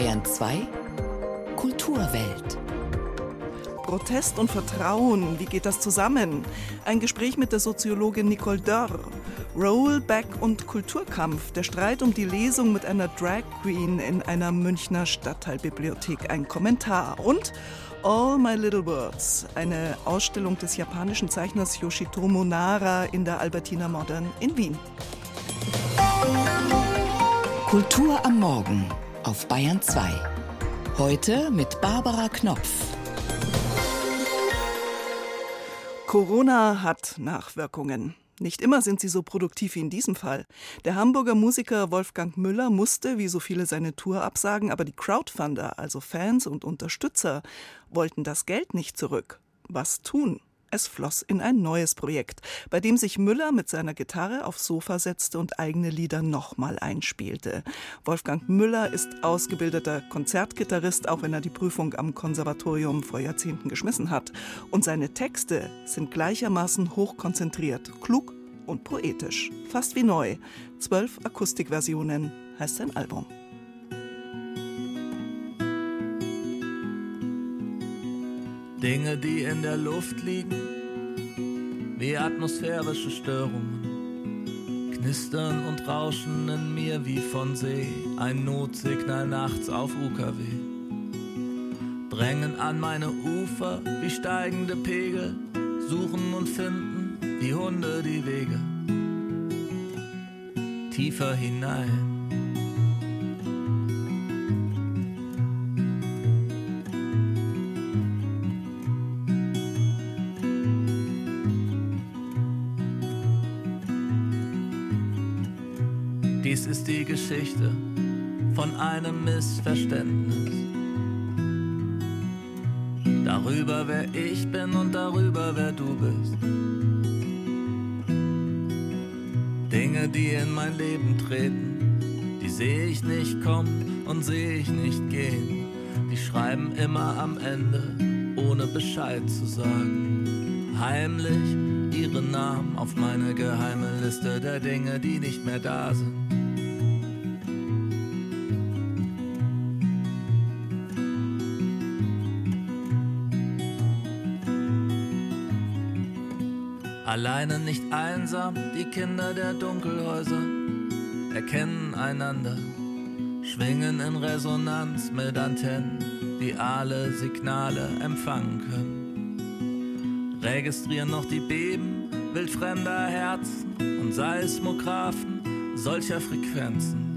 Bayern 2 Kulturwelt. Protest und Vertrauen, wie geht das zusammen? Ein Gespräch mit der Soziologin Nicole Dörr. Rollback und Kulturkampf, der Streit um die Lesung mit einer Drag Queen in einer Münchner Stadtteilbibliothek, ein Kommentar. Und All My Little Words, eine Ausstellung des japanischen Zeichners Yoshitomo Nara in der Albertina Modern in Wien. Kultur am Morgen auf Bayern 2. Heute mit Barbara Knopf. Corona hat Nachwirkungen. Nicht immer sind sie so produktiv wie in diesem Fall. Der Hamburger Musiker Wolfgang Müller musste, wie so viele, seine Tour absagen, aber die Crowdfunder, also Fans und Unterstützer, wollten das Geld nicht zurück. Was tun? Es floss in ein neues Projekt, bei dem sich Müller mit seiner Gitarre aufs Sofa setzte und eigene Lieder nochmal einspielte. Wolfgang Müller ist ausgebildeter Konzertgitarrist, auch wenn er die Prüfung am Konservatorium vor Jahrzehnten geschmissen hat. Und seine Texte sind gleichermaßen hochkonzentriert, klug und poetisch. Fast wie neu. Zwölf Akustikversionen heißt sein Album. Dinge, die in der Luft liegen, wie atmosphärische Störungen, knistern und rauschen in mir wie von See, ein Notsignal nachts auf UKW. Drängen an meine Ufer wie steigende Pegel, suchen und finden wie Hunde die Wege. Tiefer hinein. Dies ist die Geschichte von einem Missverständnis. Darüber, wer ich bin und darüber, wer du bist. Dinge, die in mein Leben treten, die sehe ich nicht kommen und sehe ich nicht gehen. Die schreiben immer am Ende, ohne Bescheid zu sagen. Heimlich ihre Namen auf meine geheime Liste der Dinge, die nicht mehr da sind. Alleine nicht einsam, die Kinder der Dunkelhäuser erkennen einander, schwingen in Resonanz mit Antennen, die alle Signale empfangen können. Registrieren noch die Beben wildfremder Herzen und Seismographen solcher Frequenzen.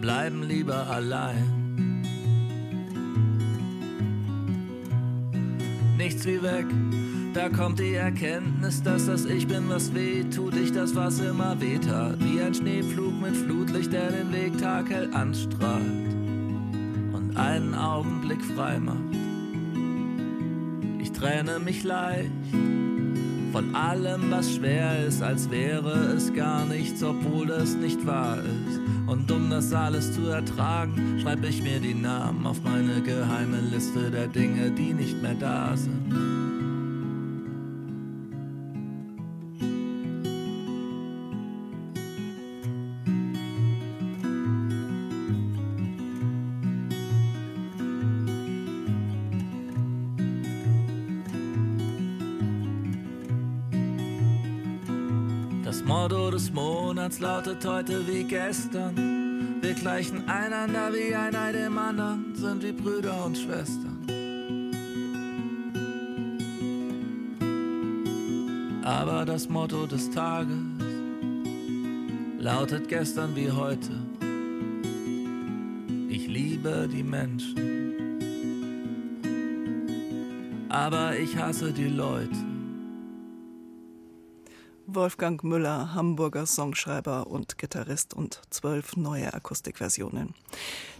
Bleiben lieber allein. Nichts wie weg, da kommt die Erkenntnis, dass das Ich bin, was weh tut, ich das, was immer weh tat. Wie ein Schneeflug mit Flutlicht, der den Weg taghell anstrahlt und einen Augenblick frei macht. Ich trenne mich leicht von allem, was schwer ist, als wäre es gar nichts, obwohl es nicht wahr ist. Und um das alles zu ertragen, schreibe ich mir die Namen auf meine geheime Liste der Dinge, die nicht mehr da sind. Monats lautet heute wie gestern. Wir gleichen einander wie einer dem anderen, sind wie Brüder und Schwestern. Aber das Motto des Tages lautet gestern wie heute. Ich liebe die Menschen. Aber ich hasse die Leute. Wolfgang Müller, Hamburger Songschreiber und Gitarrist und zwölf neue Akustikversionen.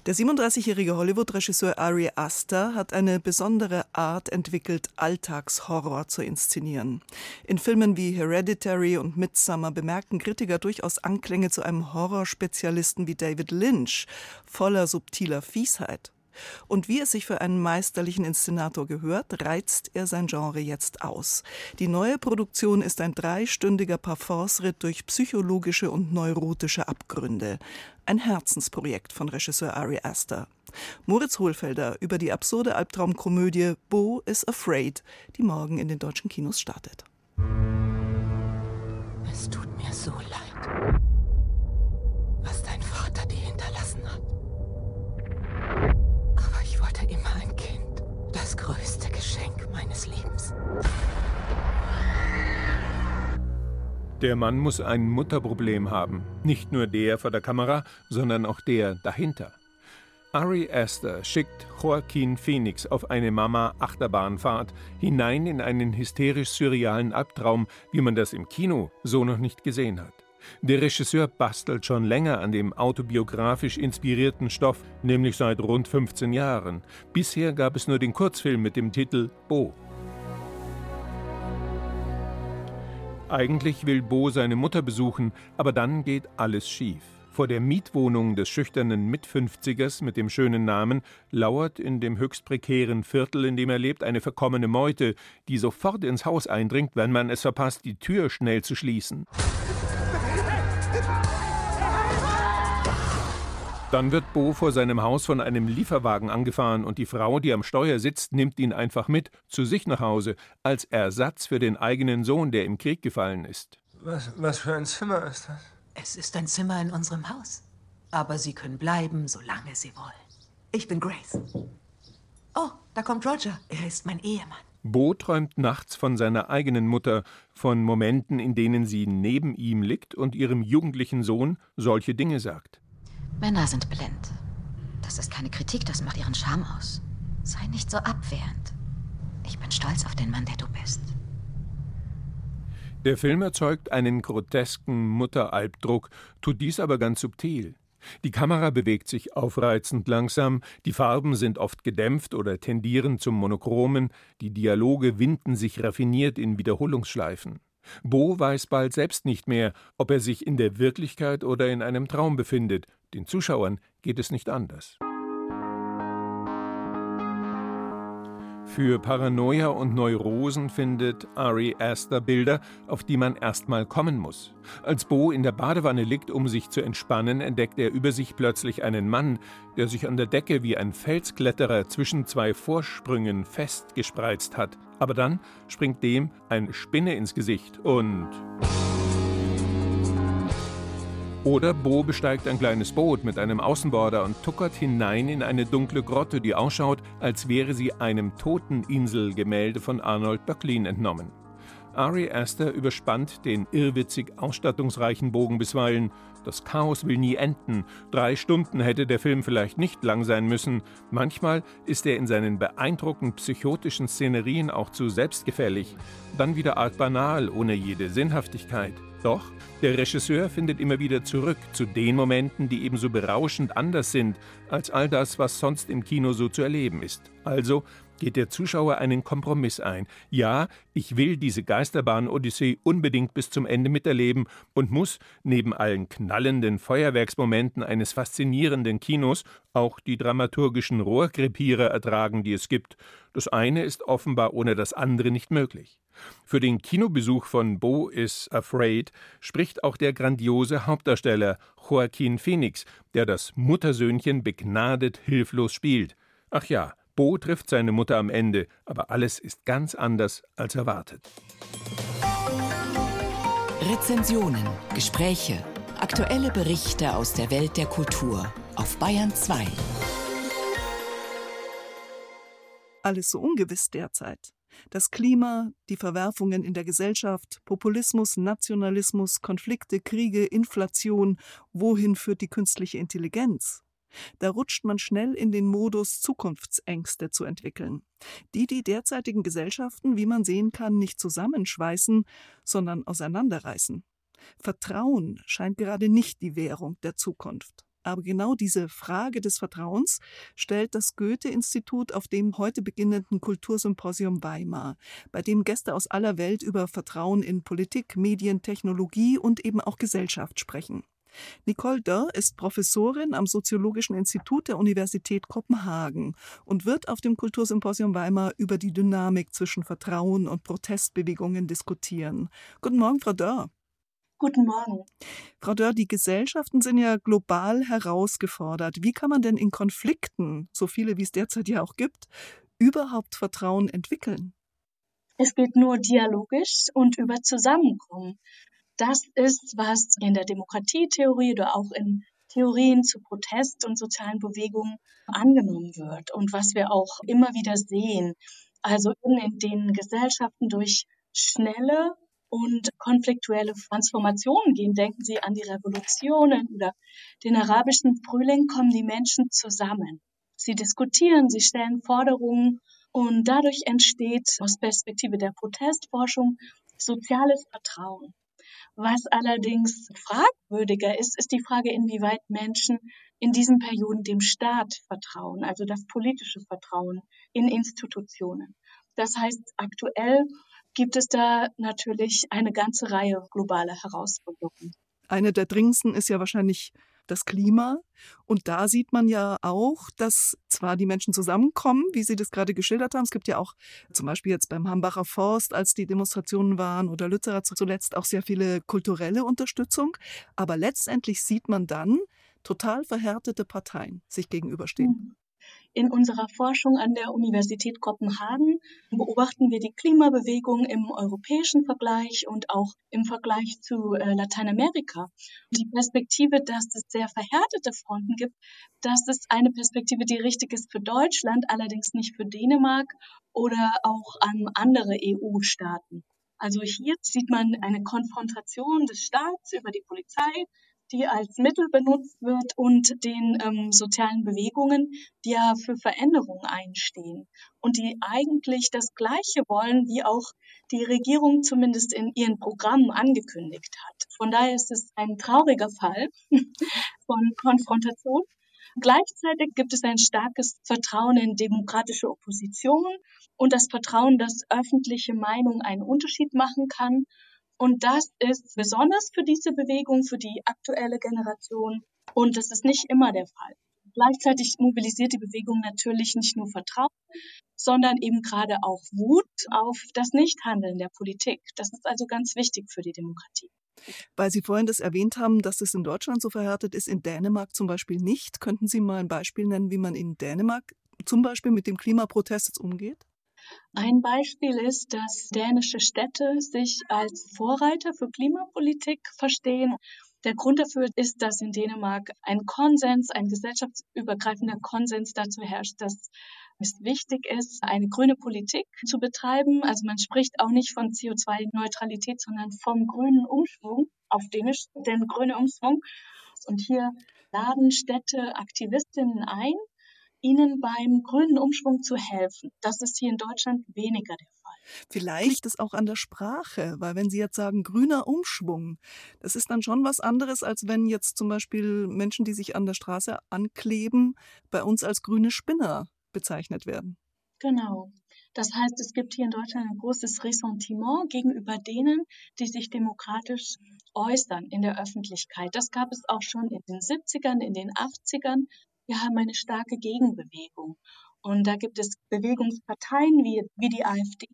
Der 37-jährige Hollywood-Regisseur Ari Aster hat eine besondere Art entwickelt, Alltagshorror zu inszenieren. In Filmen wie Hereditary und Midsummer bemerkten Kritiker durchaus Anklänge zu einem Horrorspezialisten wie David Lynch, voller subtiler Fiesheit. Und wie es sich für einen meisterlichen Inszenator gehört, reizt er sein Genre jetzt aus. Die neue Produktion ist ein dreistündiger Parforce-Ritt durch psychologische und neurotische Abgründe. Ein Herzensprojekt von Regisseur Ari Aster. Moritz Hohlfelder über die absurde Albtraumkomödie Bo is Afraid, die morgen in den deutschen Kinos startet. Es tut mir so leid, was dein Vater dir hinterlassen hat. Der Mann muss ein Mutterproblem haben. Nicht nur der vor der Kamera, sondern auch der dahinter. Ari Aster schickt Joaquin Phoenix auf eine Mama-Achterbahnfahrt hinein in einen hysterisch-surrealen Albtraum, wie man das im Kino so noch nicht gesehen hat. Der Regisseur bastelt schon länger an dem autobiografisch inspirierten Stoff, nämlich seit rund 15 Jahren. Bisher gab es nur den Kurzfilm mit dem Titel Bo. Eigentlich will Bo seine Mutter besuchen, aber dann geht alles schief. Vor der Mietwohnung des schüchternen Mitfünfzigers mit dem schönen Namen lauert in dem höchst prekären Viertel, in dem er lebt, eine verkommene Meute, die sofort ins Haus eindringt, wenn man es verpasst, die Tür schnell zu schließen. Dann wird Bo vor seinem Haus von einem Lieferwagen angefahren und die Frau, die am Steuer sitzt, nimmt ihn einfach mit zu sich nach Hause als Ersatz für den eigenen Sohn, der im Krieg gefallen ist. Was, was für ein Zimmer ist das? Es ist ein Zimmer in unserem Haus. Aber Sie können bleiben, solange Sie wollen. Ich bin Grace. Oh, da kommt Roger. Er ist mein Ehemann. Bo träumt nachts von seiner eigenen Mutter, von Momenten, in denen sie neben ihm liegt und ihrem jugendlichen Sohn solche Dinge sagt. Männer sind blind. Das ist keine Kritik, das macht ihren Charme aus. Sei nicht so abwehrend. Ich bin stolz auf den Mann, der du bist. Der Film erzeugt einen grotesken Mutteralbdruck, tut dies aber ganz subtil. Die Kamera bewegt sich aufreizend langsam, die Farben sind oft gedämpft oder tendieren zum Monochromen, die Dialoge winden sich raffiniert in Wiederholungsschleifen. Bo weiß bald selbst nicht mehr, ob er sich in der Wirklichkeit oder in einem Traum befindet. Den Zuschauern geht es nicht anders. Für Paranoia und Neurosen findet Ari Aster Bilder, auf die man erstmal kommen muss. Als Bo in der Badewanne liegt, um sich zu entspannen, entdeckt er über sich plötzlich einen Mann, der sich an der Decke wie ein Felskletterer zwischen zwei Vorsprüngen festgespreizt hat. Aber dann springt dem eine Spinne ins Gesicht und. Oder Bo besteigt ein kleines Boot mit einem Außenborder und tuckert hinein in eine dunkle Grotte, die ausschaut, als wäre sie einem Toteninselgemälde von Arnold Böcklin entnommen. Ari Aster überspannt den irrwitzig ausstattungsreichen Bogen bisweilen. Das Chaos will nie enden. Drei Stunden hätte der Film vielleicht nicht lang sein müssen. Manchmal ist er in seinen beeindruckend psychotischen Szenerien auch zu selbstgefällig. Dann wieder arg banal, ohne jede Sinnhaftigkeit. Doch der Regisseur findet immer wieder zurück zu den Momenten, die ebenso berauschend anders sind als all das, was sonst im Kino so zu erleben ist. Also geht der Zuschauer einen Kompromiss ein. Ja, ich will diese Geisterbahn-Odyssee unbedingt bis zum Ende miterleben und muss, neben allen knallenden Feuerwerksmomenten eines faszinierenden Kinos, auch die dramaturgischen Rohrkrepierer ertragen, die es gibt. Das eine ist offenbar ohne das andere nicht möglich. Für den Kinobesuch von Bo is Afraid spricht auch der grandiose Hauptdarsteller Joaquin Phoenix, der das Muttersöhnchen begnadet hilflos spielt. Ach ja, Bo trifft seine Mutter am Ende, aber alles ist ganz anders als erwartet. Rezensionen, Gespräche, aktuelle Berichte aus der Welt der Kultur auf Bayern 2. Alles so ungewiss derzeit. Das Klima, die Verwerfungen in der Gesellschaft, Populismus, Nationalismus, Konflikte, Kriege, Inflation, wohin führt die künstliche Intelligenz? Da rutscht man schnell in den Modus, Zukunftsängste zu entwickeln, die die derzeitigen Gesellschaften, wie man sehen kann, nicht zusammenschweißen, sondern auseinanderreißen. Vertrauen scheint gerade nicht die Währung der Zukunft. Aber genau diese Frage des Vertrauens stellt das Goethe-Institut auf dem heute beginnenden Kultursymposium Weimar, bei dem Gäste aus aller Welt über Vertrauen in Politik, Medien, Technologie und eben auch Gesellschaft sprechen. Nicole Dörr ist Professorin am Soziologischen Institut der Universität Kopenhagen und wird auf dem Kultursymposium Weimar über die Dynamik zwischen Vertrauen und Protestbewegungen diskutieren. Guten Morgen, Frau Dörr. Guten Morgen. Frau Dörr, die Gesellschaften sind ja global herausgefordert. Wie kann man denn in Konflikten, so viele wie es derzeit ja auch gibt, überhaupt Vertrauen entwickeln? Es geht nur dialogisch und über Zusammenkommen. Das ist, was in der Demokratietheorie oder auch in Theorien zu Protest und sozialen Bewegungen angenommen wird und was wir auch immer wieder sehen. Also in den Gesellschaften durch schnelle und konfliktuelle Transformationen gehen. Denken Sie an die Revolutionen oder den arabischen Frühling, kommen die Menschen zusammen. Sie diskutieren, sie stellen Forderungen und dadurch entsteht aus Perspektive der Protestforschung soziales Vertrauen. Was allerdings fragwürdiger ist, ist die Frage, inwieweit Menschen in diesen Perioden dem Staat vertrauen, also das politische Vertrauen in Institutionen. Das heißt, aktuell gibt es da natürlich eine ganze Reihe globaler Herausforderungen. Eine der dringendsten ist ja wahrscheinlich das Klima. Und da sieht man ja auch, dass zwar die Menschen zusammenkommen, wie Sie das gerade geschildert haben. Es gibt ja auch zum Beispiel jetzt beim Hambacher Forst, als die Demonstrationen waren, oder Lützerer zuletzt auch sehr viele kulturelle Unterstützung. Aber letztendlich sieht man dann total verhärtete Parteien sich gegenüberstehen. In unserer Forschung an der Universität Kopenhagen beobachten wir die Klimabewegung im europäischen Vergleich und auch im Vergleich zu äh, Lateinamerika. Die Perspektive, dass es sehr verhärtete Fronten gibt, das ist eine Perspektive, die richtig ist für Deutschland, allerdings nicht für Dänemark oder auch an andere EU-Staaten. Also hier sieht man eine Konfrontation des Staats über die Polizei die als Mittel benutzt wird und den ähm, sozialen Bewegungen, die ja für Veränderungen einstehen und die eigentlich das Gleiche wollen, wie auch die Regierung zumindest in ihren Programmen angekündigt hat. Von daher ist es ein trauriger Fall von Konfrontation. Gleichzeitig gibt es ein starkes Vertrauen in demokratische Opposition und das Vertrauen, dass öffentliche Meinung einen Unterschied machen kann und das ist besonders für diese Bewegung, für die aktuelle Generation. Und das ist nicht immer der Fall. Gleichzeitig mobilisiert die Bewegung natürlich nicht nur Vertrauen, sondern eben gerade auch Wut auf das Nichthandeln der Politik. Das ist also ganz wichtig für die Demokratie. Weil Sie vorhin das erwähnt haben, dass es in Deutschland so verhärtet ist, in Dänemark zum Beispiel nicht. Könnten Sie mal ein Beispiel nennen, wie man in Dänemark zum Beispiel mit dem Klimaprotest umgeht? Ein Beispiel ist, dass dänische Städte sich als Vorreiter für Klimapolitik verstehen. Der Grund dafür ist, dass in Dänemark ein Konsens, ein gesellschaftsübergreifender Konsens dazu herrscht, dass es wichtig ist, eine grüne Politik zu betreiben. Also man spricht auch nicht von CO2-Neutralität, sondern vom grünen Umschwung, auf Dänisch den grünen Umschwung. Und hier laden Städte Aktivistinnen ein, ihnen beim grünen Umschwung zu helfen. Das ist hier in Deutschland weniger der Fall. Vielleicht liegt es auch an der Sprache, weil wenn Sie jetzt sagen grüner Umschwung, das ist dann schon was anderes, als wenn jetzt zum Beispiel Menschen, die sich an der Straße ankleben, bei uns als grüne Spinner bezeichnet werden. Genau. Das heißt, es gibt hier in Deutschland ein großes Ressentiment gegenüber denen, die sich demokratisch äußern in der Öffentlichkeit. Das gab es auch schon in den 70ern, in den 80ern wir haben eine starke Gegenbewegung. Und da gibt es Bewegungsparteien wie, wie die AfD,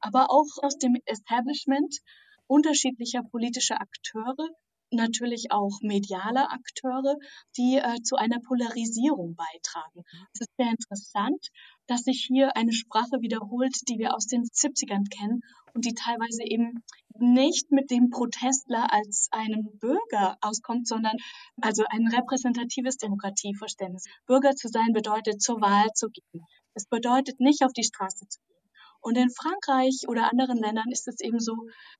aber auch aus dem Establishment unterschiedlicher politischer Akteure, natürlich auch mediale Akteure, die äh, zu einer Polarisierung beitragen. Es ist sehr interessant, dass sich hier eine Sprache wiederholt, die wir aus den 70ern kennen und die teilweise eben nicht mit dem Protestler als einem Bürger auskommt, sondern also ein repräsentatives Demokratieverständnis. Bürger zu sein bedeutet, zur Wahl zu gehen. Es bedeutet nicht auf die Straße zu gehen. Und in Frankreich oder anderen Ländern ist es eben so,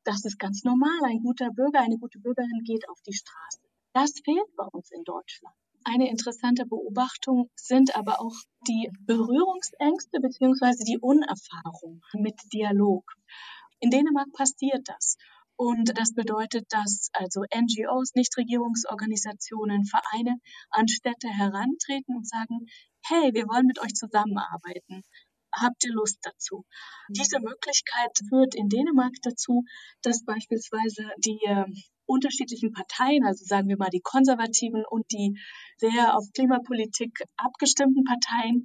das ist ganz normal. Ein guter Bürger, eine gute Bürgerin geht auf die Straße. Das fehlt bei uns in Deutschland. Eine interessante Beobachtung sind aber auch die Berührungsängste beziehungsweise die Unerfahrung mit Dialog. In Dänemark passiert das. Und das bedeutet, dass also NGOs, Nichtregierungsorganisationen, Vereine an Städte herantreten und sagen, hey, wir wollen mit euch zusammenarbeiten. Habt ihr Lust dazu? Diese Möglichkeit führt in Dänemark dazu, dass beispielsweise die unterschiedlichen Parteien, also sagen wir mal die konservativen und die sehr auf Klimapolitik abgestimmten Parteien,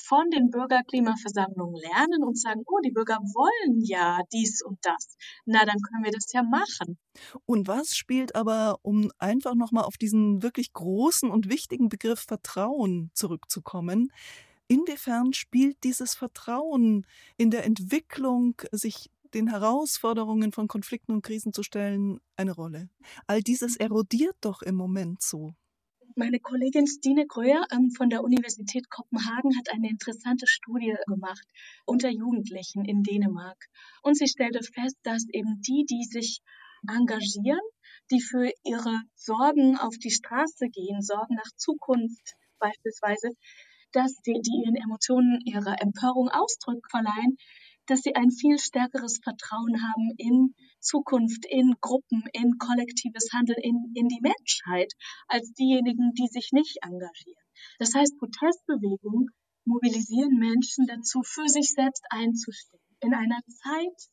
von den Bürgerklimaversammlungen lernen und sagen, oh, die Bürger wollen ja dies und das. Na, dann können wir das ja machen. Und was spielt aber, um einfach nochmal auf diesen wirklich großen und wichtigen Begriff Vertrauen zurückzukommen, inwiefern spielt dieses Vertrauen in der Entwicklung, sich den Herausforderungen von Konflikten und Krisen zu stellen, eine Rolle? All dieses erodiert doch im Moment so. Meine Kollegin Stine Gröer ähm, von der Universität Kopenhagen hat eine interessante Studie gemacht unter Jugendlichen in Dänemark. Und sie stellte fest, dass eben die, die sich engagieren, die für ihre Sorgen auf die Straße gehen, Sorgen nach Zukunft beispielsweise, dass die, die ihren Emotionen ihrer Empörung Ausdruck verleihen, dass sie ein viel stärkeres Vertrauen haben in Zukunft, in Gruppen, in kollektives Handeln, in, in die Menschheit, als diejenigen, die sich nicht engagieren. Das heißt, Protestbewegungen mobilisieren Menschen dazu, für sich selbst einzustehen. In einer Zeit,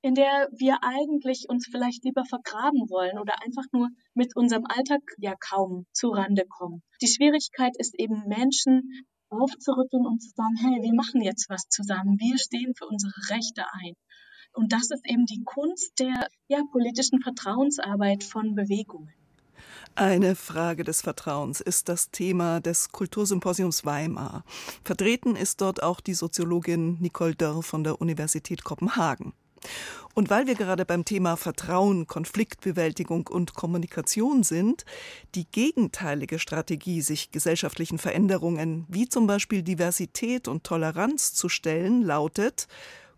in der wir eigentlich uns vielleicht lieber vergraben wollen oder einfach nur mit unserem Alltag ja kaum zurande kommen. Die Schwierigkeit ist eben Menschen aufzurütteln und zu sagen, hey, wir machen jetzt was zusammen, wir stehen für unsere Rechte ein. Und das ist eben die Kunst der ja, politischen Vertrauensarbeit von Bewegungen. Eine Frage des Vertrauens ist das Thema des Kultursymposiums Weimar. Vertreten ist dort auch die Soziologin Nicole Dörr von der Universität Kopenhagen. Und weil wir gerade beim Thema Vertrauen, Konfliktbewältigung und Kommunikation sind, die gegenteilige Strategie, sich gesellschaftlichen Veränderungen wie zum Beispiel Diversität und Toleranz zu stellen, lautet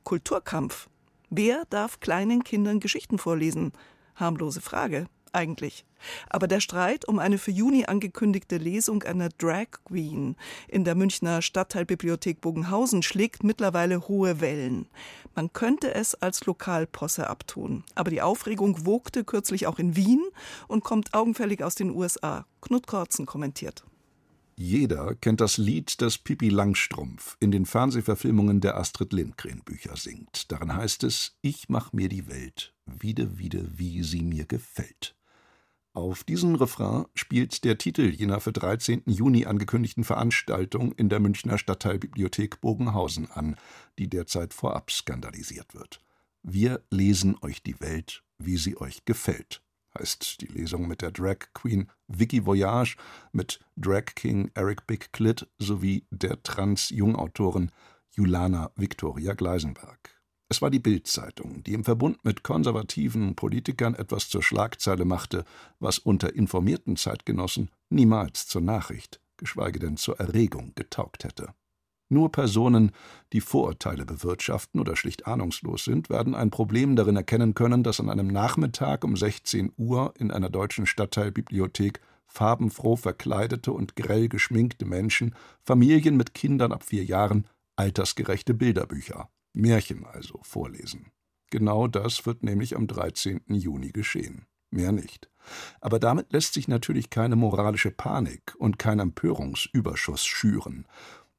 Kulturkampf. Wer darf kleinen Kindern Geschichten vorlesen? Harmlose Frage eigentlich. Aber der Streit um eine für Juni angekündigte Lesung einer Drag Queen in der Münchner Stadtteilbibliothek Bogenhausen schlägt mittlerweile hohe Wellen. Man könnte es als Lokalposse abtun. Aber die Aufregung wogte kürzlich auch in Wien und kommt augenfällig aus den USA. Knut Kortzen kommentiert. Jeder kennt das Lied, das Pippi Langstrumpf in den Fernsehverfilmungen der Astrid Lindgren Bücher singt. Darin heißt es: Ich mach mir die Welt, wieder, wieder, wie sie mir gefällt. Auf diesen Refrain spielt der Titel jener für 13. Juni angekündigten Veranstaltung in der Münchner Stadtteilbibliothek Bogenhausen an, die derzeit vorab skandalisiert wird. Wir lesen euch die Welt, wie sie euch gefällt, heißt die Lesung mit der Drag Queen Vicky Voyage, mit Drag King Eric Big Clit sowie der Trans-Jungautorin Julana Victoria Gleisenberg. Es war die Bild-Zeitung, die im Verbund mit konservativen Politikern etwas zur Schlagzeile machte, was unter informierten Zeitgenossen niemals zur Nachricht, geschweige denn zur Erregung getaugt hätte. Nur Personen, die Vorurteile bewirtschaften oder schlicht ahnungslos sind, werden ein Problem darin erkennen können, dass an einem Nachmittag um 16 Uhr in einer deutschen Stadtteilbibliothek farbenfroh verkleidete und grell geschminkte Menschen, Familien mit Kindern ab vier Jahren, altersgerechte Bilderbücher Märchen also vorlesen. Genau das wird nämlich am 13. Juni geschehen. Mehr nicht. Aber damit lässt sich natürlich keine moralische Panik und kein Empörungsüberschuss schüren.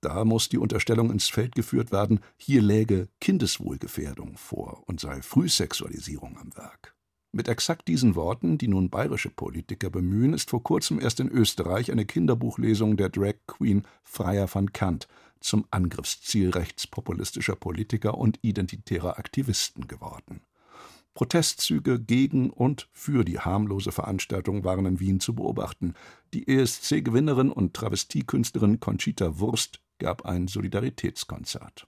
Da muss die Unterstellung ins Feld geführt werden, hier läge Kindeswohlgefährdung vor und sei Frühsexualisierung am Werk. Mit exakt diesen Worten, die nun bayerische Politiker bemühen, ist vor kurzem erst in Österreich eine Kinderbuchlesung der Drag Queen Freier van Kant zum Angriffsziel rechtspopulistischer Politiker und identitärer Aktivisten geworden. Protestzüge gegen und für die harmlose Veranstaltung waren in Wien zu beobachten. Die ESC-Gewinnerin und Travestiekünstlerin Conchita Wurst gab ein Solidaritätskonzert.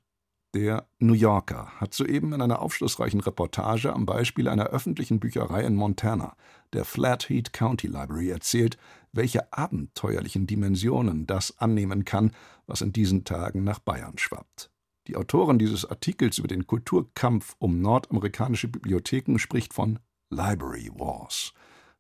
Der New Yorker hat soeben in einer aufschlussreichen Reportage am Beispiel einer öffentlichen Bücherei in Montana, der Flathead County Library, erzählt, welche abenteuerlichen Dimensionen das annehmen kann, was in diesen Tagen nach Bayern schwappt. Die Autorin dieses Artikels über den Kulturkampf um nordamerikanische Bibliotheken spricht von Library Wars.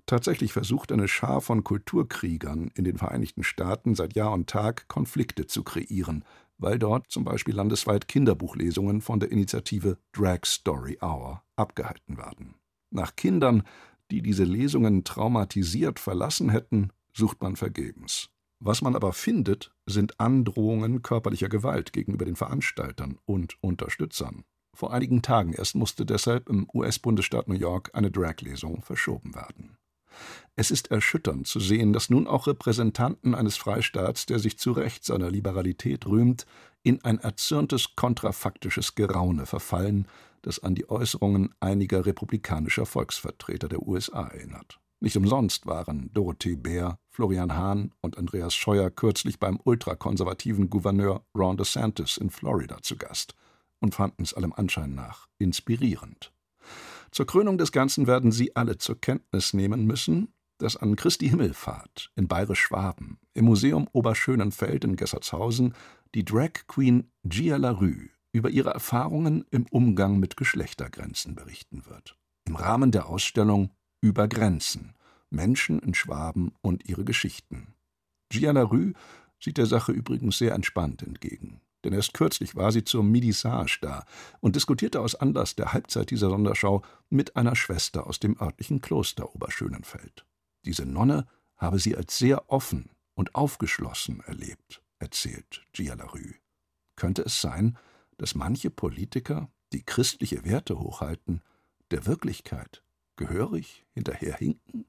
Tatsächlich versucht eine Schar von Kulturkriegern in den Vereinigten Staaten seit Jahr und Tag Konflikte zu kreieren, weil dort zum Beispiel landesweit Kinderbuchlesungen von der Initiative Drag Story Hour abgehalten werden. Nach Kindern, die diese Lesungen traumatisiert verlassen hätten, sucht man vergebens. Was man aber findet, sind Androhungen körperlicher Gewalt gegenüber den Veranstaltern und Unterstützern. Vor einigen Tagen erst musste deshalb im US-Bundesstaat New York eine Drag-Lesung verschoben werden. Es ist erschütternd zu sehen, dass nun auch Repräsentanten eines Freistaats, der sich zu Recht seiner Liberalität rühmt, in ein erzürntes kontrafaktisches Geraune verfallen, das an die Äußerungen einiger republikanischer Volksvertreter der USA erinnert. Nicht umsonst waren Dorothee Bär, Florian Hahn und Andreas Scheuer kürzlich beim ultrakonservativen Gouverneur Ron DeSantis in Florida zu Gast und fanden es allem Anschein nach inspirierend. Zur Krönung des Ganzen werden Sie alle zur Kenntnis nehmen müssen, dass an Christi Himmelfahrt in Bayerisch-Schwaben im Museum Oberschönenfeld in Gessertshausen die Drag Queen Gia Larue über ihre Erfahrungen im Umgang mit Geschlechtergrenzen berichten wird. Im Rahmen der Ausstellung Über Grenzen Menschen in Schwaben und ihre Geschichten. Gia Larue sieht der Sache übrigens sehr entspannt entgegen. Denn erst kürzlich war sie zur Midissage da und diskutierte aus Anlass der Halbzeit dieser Sonderschau mit einer Schwester aus dem örtlichen Kloster Oberschönenfeld. Diese Nonne habe sie als sehr offen und aufgeschlossen erlebt, erzählt Gia Larue. Könnte es sein, dass manche Politiker, die christliche Werte hochhalten, der Wirklichkeit gehörig hinterherhinken?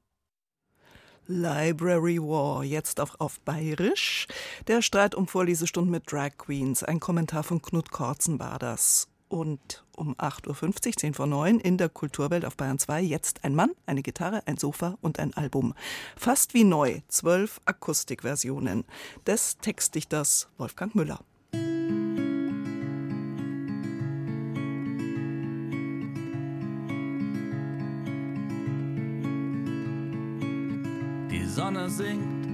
Library War, jetzt auch auf Bayerisch. Der Streit um Vorlesestunden mit Drag Queens, ein Kommentar von Knut Korzen war das. Und um 8.50 Uhr, 10 vor 9, in der Kulturwelt auf Bayern 2, jetzt ein Mann, eine Gitarre, ein Sofa und ein Album. Fast wie neu, zwölf Akustikversionen des Textdichters Wolfgang Müller. Sonne sinkt,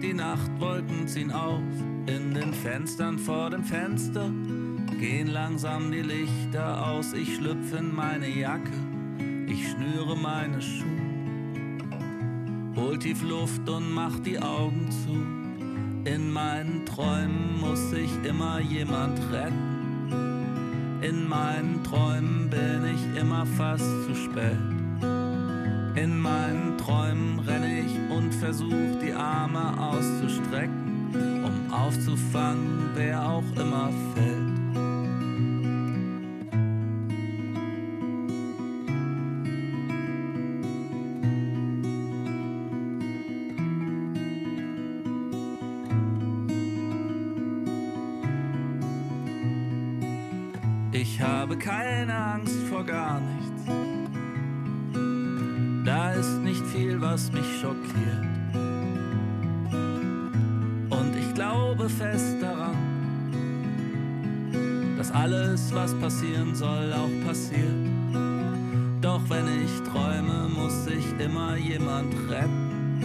die Nachtwolken ziehen auf, in den Fenstern vor dem Fenster gehen langsam die Lichter aus, ich schlüpfe in meine Jacke, ich schnüre meine Schuhe, hol tief Luft und mach die Augen zu. In meinen Träumen muss sich immer jemand retten. In meinen Träumen bin ich immer fast zu spät. In meinen ich und versuch die Arme auszustrecken, um aufzufangen, wer auch immer fällt. Ich habe keine Angst vor gar nichts. Da ist nicht viel, was mich schockiert. Glaube fest daran, dass alles, was passieren soll, auch passiert. Doch wenn ich träume, muss sich immer jemand retten.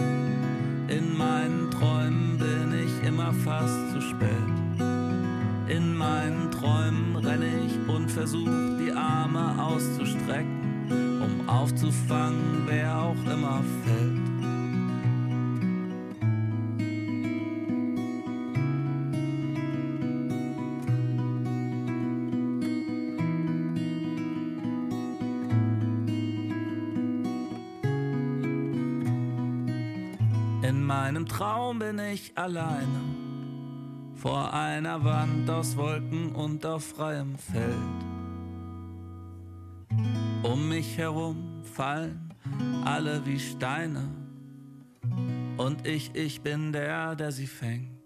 In meinen Träumen bin ich immer fast zu spät. In meinen Träumen renne ich und versuch die Arme auszustrecken, um aufzufangen, wer auch immer fällt. In meinem Traum bin ich alleine vor einer Wand aus Wolken und auf freiem Feld. Um mich herum fallen alle wie Steine und ich, ich bin der, der sie fängt.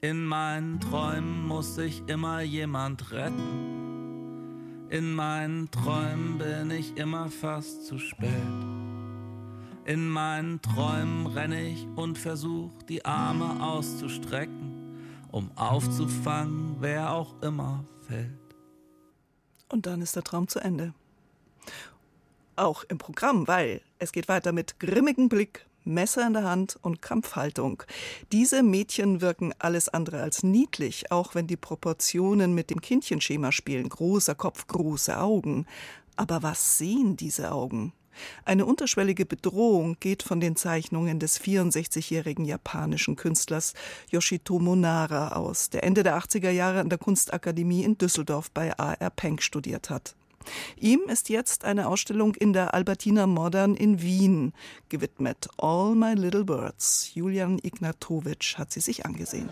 In meinen Träumen muss sich immer jemand retten. In meinen Träumen bin ich immer fast zu spät. In meinen Träumen renne ich und versuch die Arme auszustrecken um aufzufangen, wer auch immer fällt. Und dann ist der Traum zu Ende. Auch im Programm, weil es geht weiter mit grimmigem Blick, Messer in der Hand und Kampfhaltung. Diese Mädchen wirken alles andere als niedlich, auch wenn die Proportionen mit dem Kindchenschema spielen. Großer Kopf, große Augen. Aber was sehen diese Augen? Eine unterschwellige Bedrohung geht von den Zeichnungen des 64-jährigen japanischen Künstlers Yoshitomo Nara aus, der Ende der 80er Jahre an der Kunstakademie in Düsseldorf bei A.R. Penck studiert hat. Ihm ist jetzt eine Ausstellung in der Albertina Modern in Wien gewidmet. All My Little Birds. Julian Ignatowitsch hat sie sich angesehen.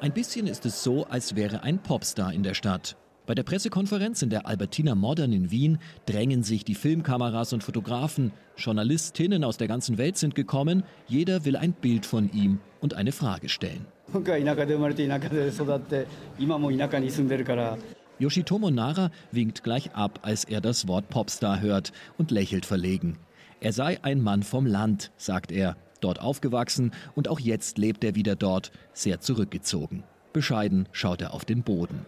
Ein bisschen ist es so, als wäre ein Popstar in der Stadt. Bei der Pressekonferenz in der Albertina Modern in Wien drängen sich die Filmkameras und Fotografen. Journalistinnen aus der ganzen Welt sind gekommen. Jeder will ein Bild von ihm und eine Frage stellen. Yoshitomo Nara winkt gleich ab, als er das Wort Popstar hört und lächelt verlegen. Er sei ein Mann vom Land, sagt er, dort aufgewachsen und auch jetzt lebt er wieder dort, sehr zurückgezogen. Bescheiden schaut er auf den Boden.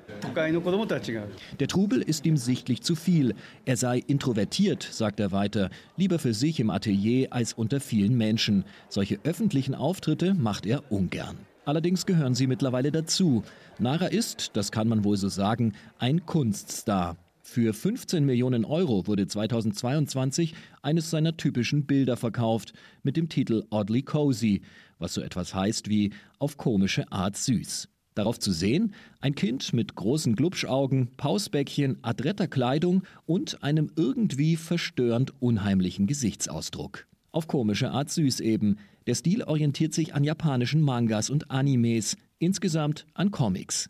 Der Trubel ist ihm sichtlich zu viel. Er sei introvertiert, sagt er weiter, lieber für sich im Atelier als unter vielen Menschen. Solche öffentlichen Auftritte macht er ungern. Allerdings gehören sie mittlerweile dazu. Nara ist, das kann man wohl so sagen, ein Kunststar. Für 15 Millionen Euro wurde 2022 eines seiner typischen Bilder verkauft mit dem Titel Oddly Cozy, was so etwas heißt wie auf komische Art süß. Darauf zu sehen, ein Kind mit großen Glubschaugen, Pausbäckchen, adretter Kleidung und einem irgendwie verstörend unheimlichen Gesichtsausdruck. Auf komische Art süß eben. Der Stil orientiert sich an japanischen Mangas und Animes, insgesamt an Comics.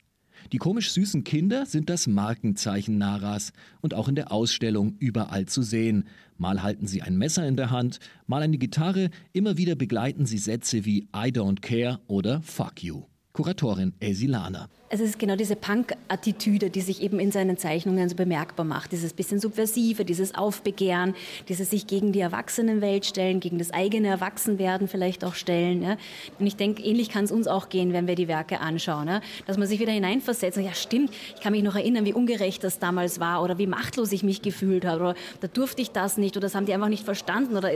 Die komisch süßen Kinder sind das Markenzeichen Naras und auch in der Ausstellung überall zu sehen. Mal halten sie ein Messer in der Hand, mal eine Gitarre, immer wieder begleiten sie Sätze wie I don't care oder Fuck you. Kuratorin Elsie Lahner. Es ist genau diese Punk-Attitüde, die sich eben in seinen Zeichnungen so bemerkbar macht. Dieses bisschen Subversive, dieses Aufbegehren, dieses sich gegen die Erwachsenenwelt stellen, gegen das eigene Erwachsenwerden vielleicht auch stellen. Ja. Und ich denke, ähnlich kann es uns auch gehen, wenn wir die Werke anschauen. Ja. Dass man sich wieder hineinversetzt und ja stimmt, ich kann mich noch erinnern, wie ungerecht das damals war oder wie machtlos ich mich gefühlt habe oder da durfte ich das nicht oder das haben die einfach nicht verstanden oder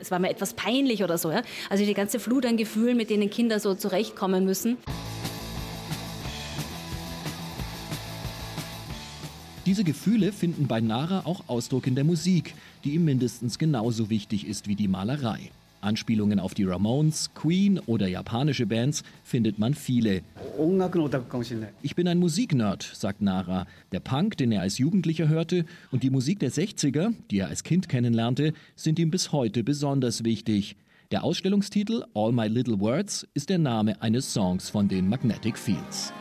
es war mir etwas peinlich oder so. Ja. Also die ganze Flut an Gefühlen, mit denen Kinder so zurechtkommen müssen. Diese Gefühle finden bei Nara auch Ausdruck in der Musik, die ihm mindestens genauso wichtig ist wie die Malerei. Anspielungen auf die Ramones, Queen oder japanische Bands findet man viele. Ich bin ein Musiknerd, sagt Nara. Der Punk, den er als Jugendlicher hörte, und die Musik der 60er, die er als Kind kennenlernte, sind ihm bis heute besonders wichtig. Der Ausstellungstitel All My Little Words ist der Name eines Songs von den Magnetic Fields.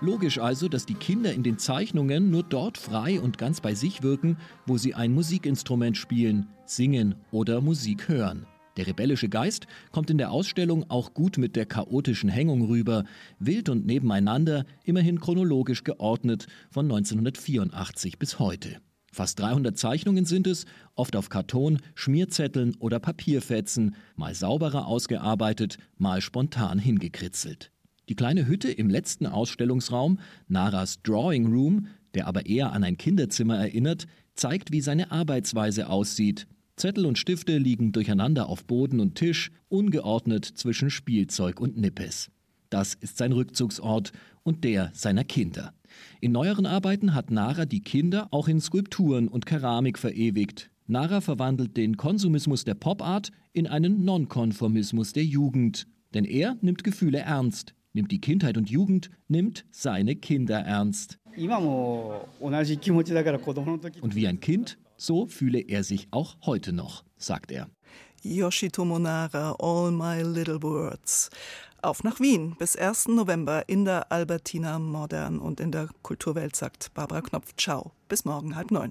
Logisch also, dass die Kinder in den Zeichnungen nur dort frei und ganz bei sich wirken, wo sie ein Musikinstrument spielen, singen oder Musik hören. Der rebellische Geist kommt in der Ausstellung auch gut mit der chaotischen Hängung rüber, wild und nebeneinander, immerhin chronologisch geordnet von 1984 bis heute. Fast 300 Zeichnungen sind es, oft auf Karton, Schmierzetteln oder Papierfetzen, mal sauberer ausgearbeitet, mal spontan hingekritzelt. Die kleine Hütte im letzten Ausstellungsraum, Naras Drawing Room, der aber eher an ein Kinderzimmer erinnert, zeigt, wie seine Arbeitsweise aussieht. Zettel und Stifte liegen durcheinander auf Boden und Tisch, ungeordnet zwischen Spielzeug und Nippes. Das ist sein Rückzugsort und der seiner Kinder. In neueren Arbeiten hat Nara die Kinder auch in Skulpturen und Keramik verewigt. Nara verwandelt den Konsumismus der Pop-Art in einen Nonkonformismus der Jugend. Denn er nimmt Gefühle ernst, nimmt die Kindheit und Jugend, nimmt seine Kinder ernst. Und wie ein Kind, so fühle er sich auch heute noch, sagt er. Yoshitomo Nara, All My Little Words. Auf nach Wien bis 1. November in der Albertina Modern und in der Kulturwelt sagt Barbara Knopf. Ciao. Bis morgen halb neun.